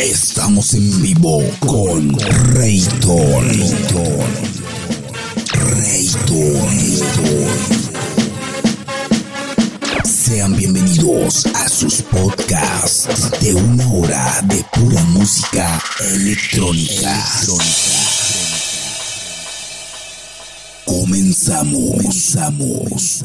Estamos en vivo con Rayton. Rayton. Rayton. Sean bienvenidos a sus podcasts de una hora de pura música electrónica. Comenzamos. Comenzamos.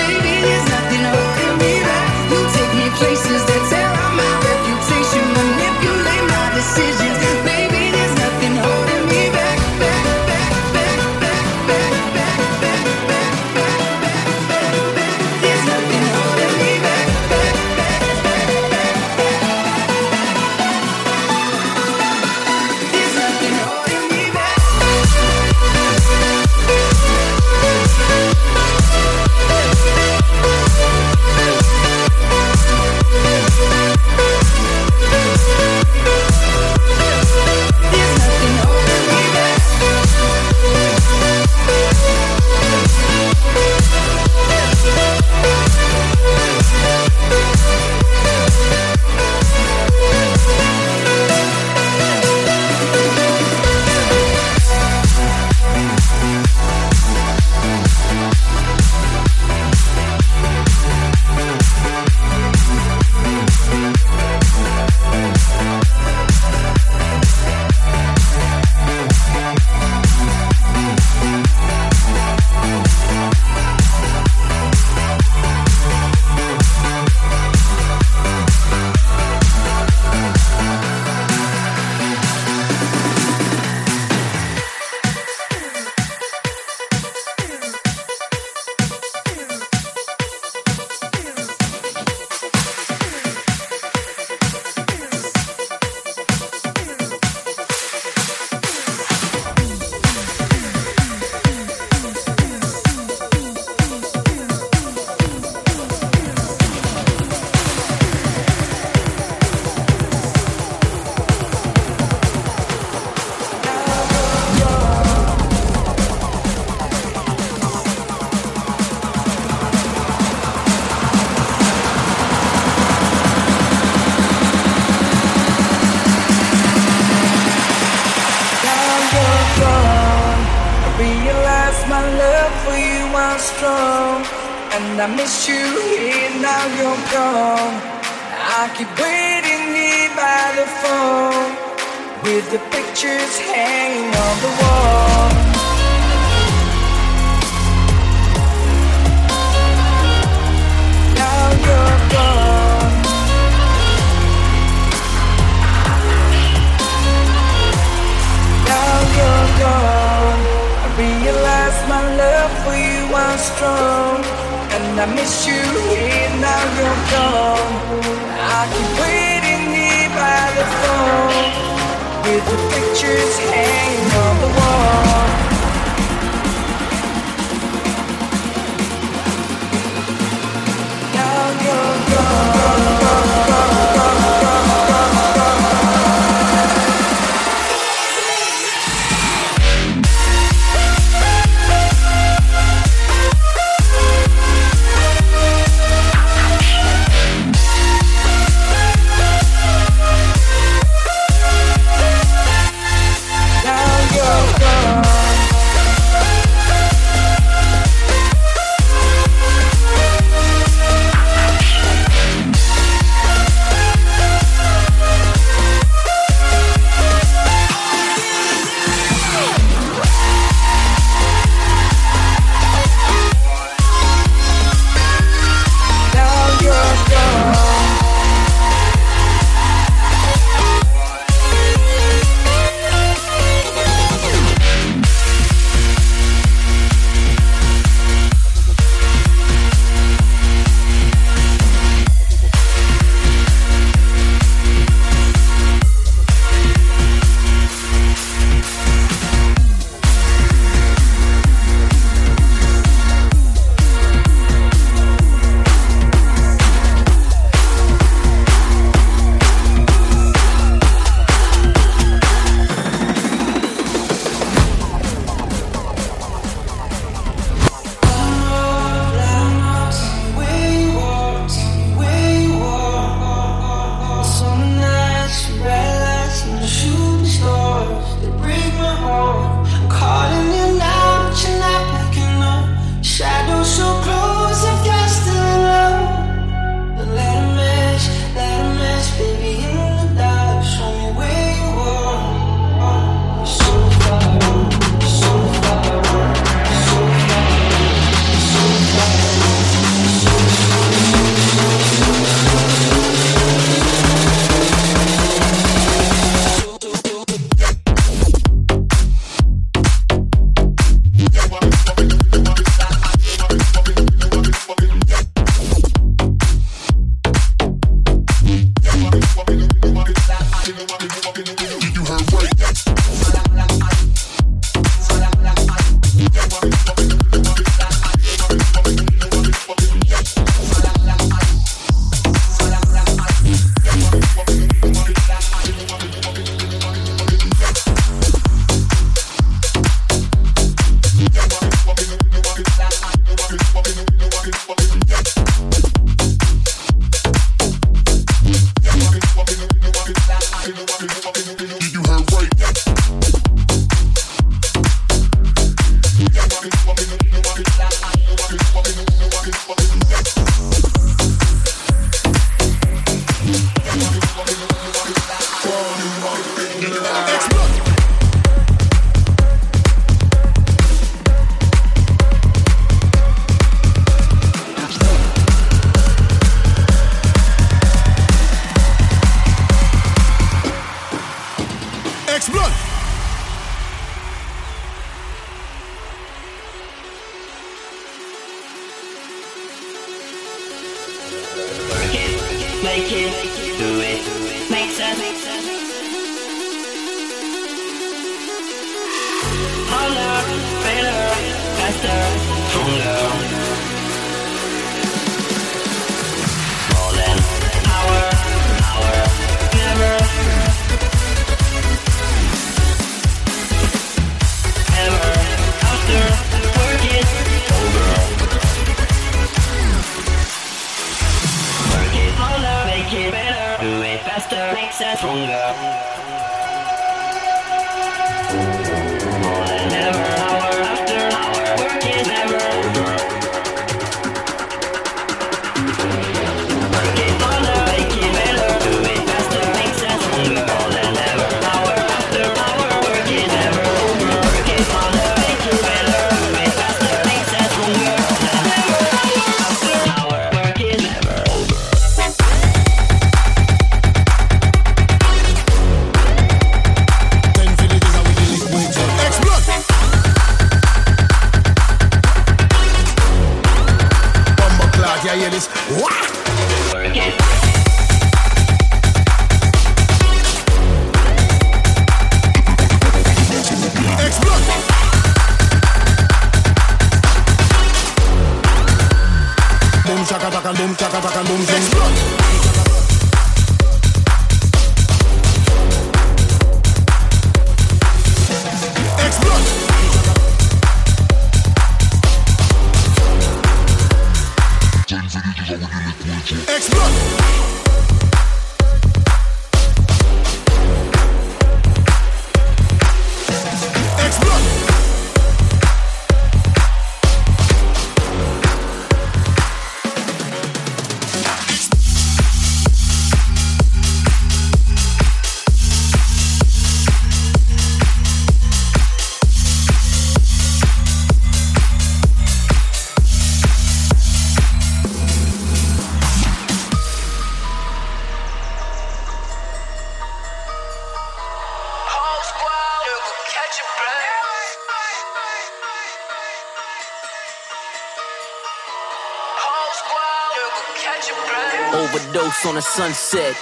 On a sunset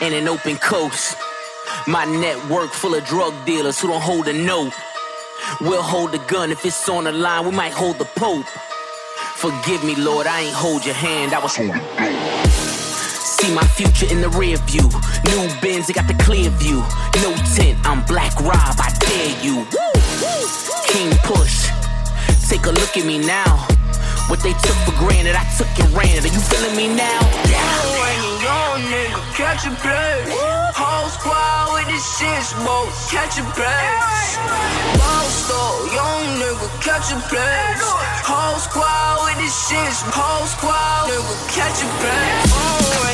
and an open coast. My network full of drug dealers who don't hold a note. We'll hold the gun if it's on the line, we might hold the Pope. Forgive me, Lord, I ain't hold your hand, I was See my future in the rear view. New Benz, they got the clear view. No tint, I'm Black Rob, I dare you. King Push, take a look at me now. What they took for granted, I took and ran. Are you feeling me now? Yeah. Young nigga, catch a play. Whole squad with the shit smoke, catch a play. Store, young nigga, catch a play. Whole squad with the shit, whole squad nigga, catch a play. Oh,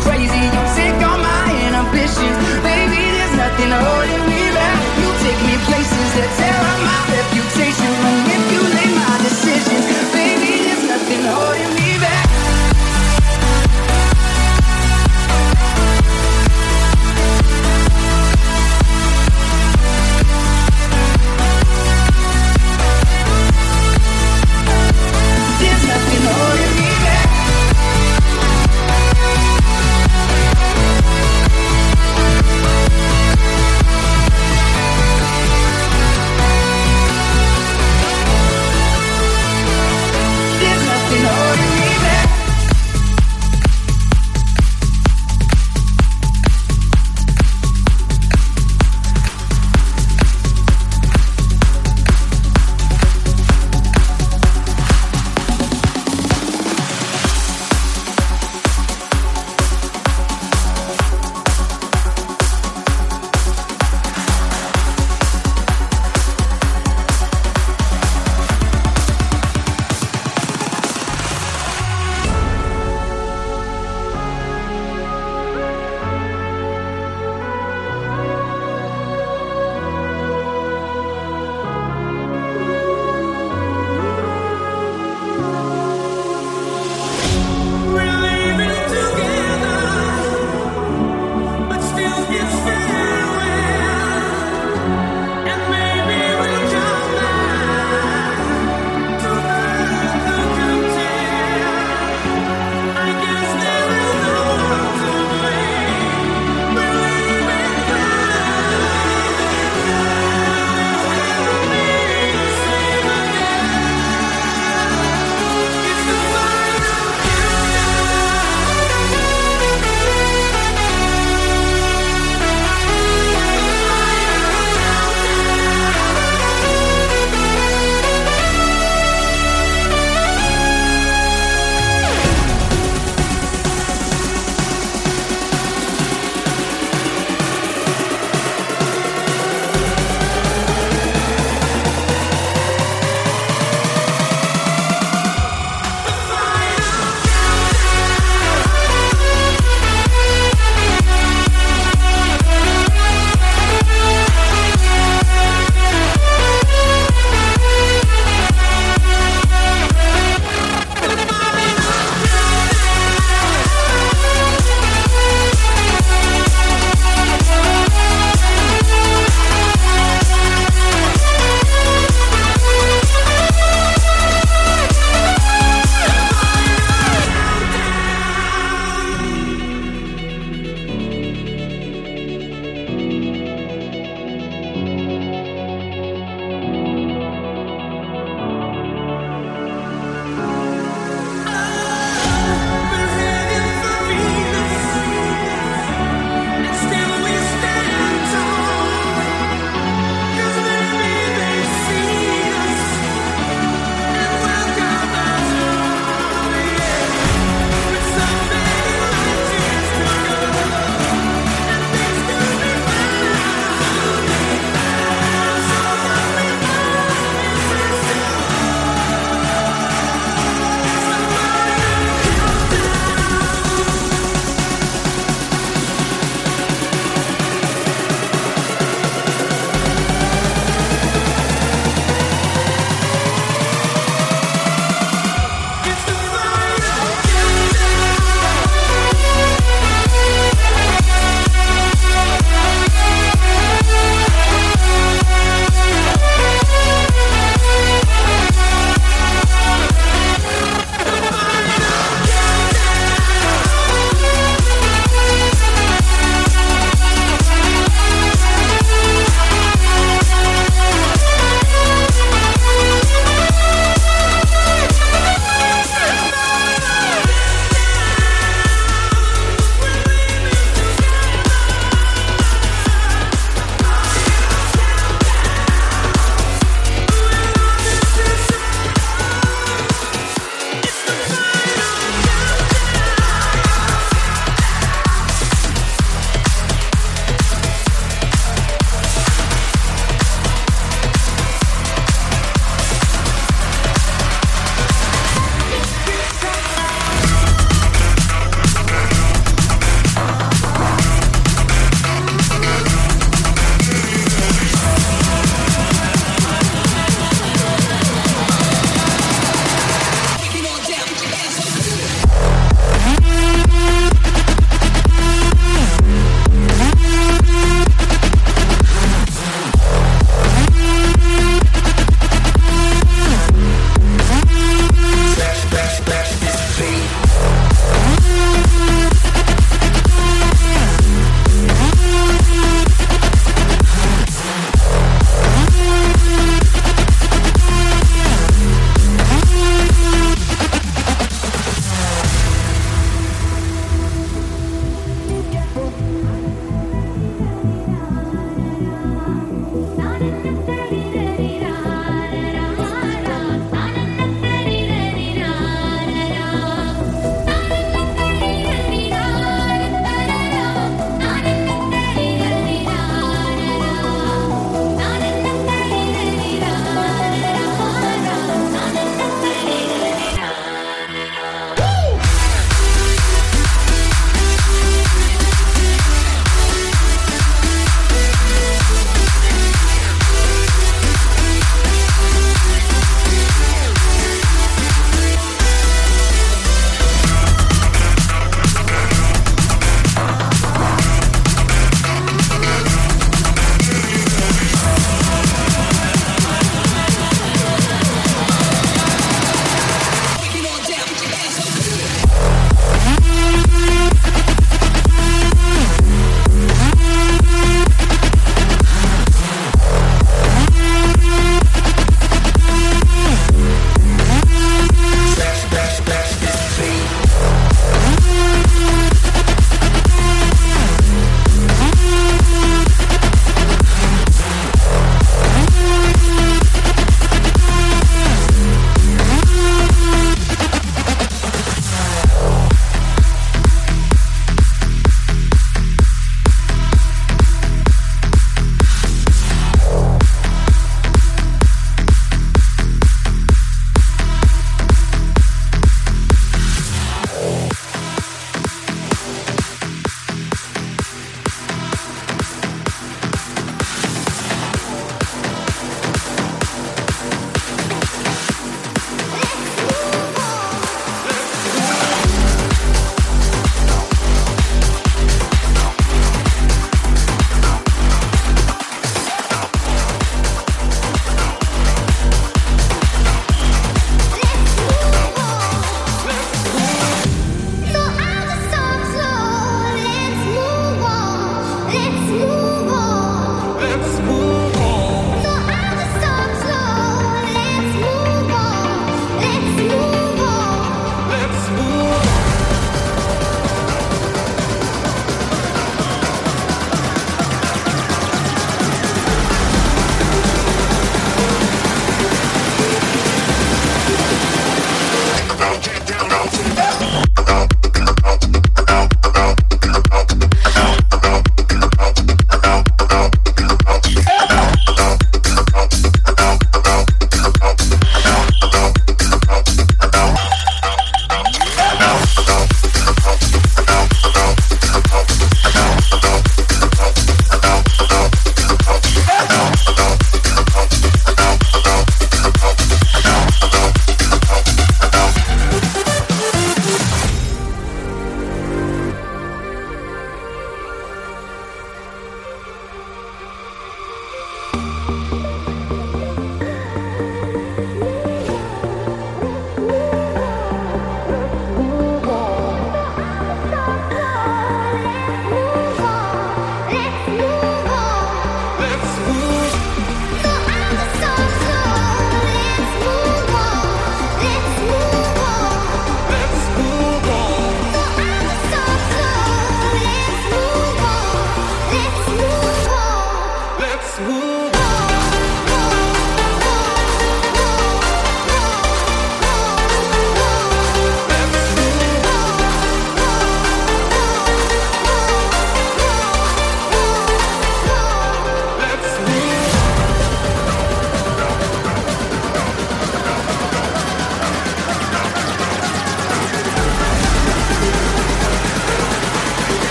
crazy.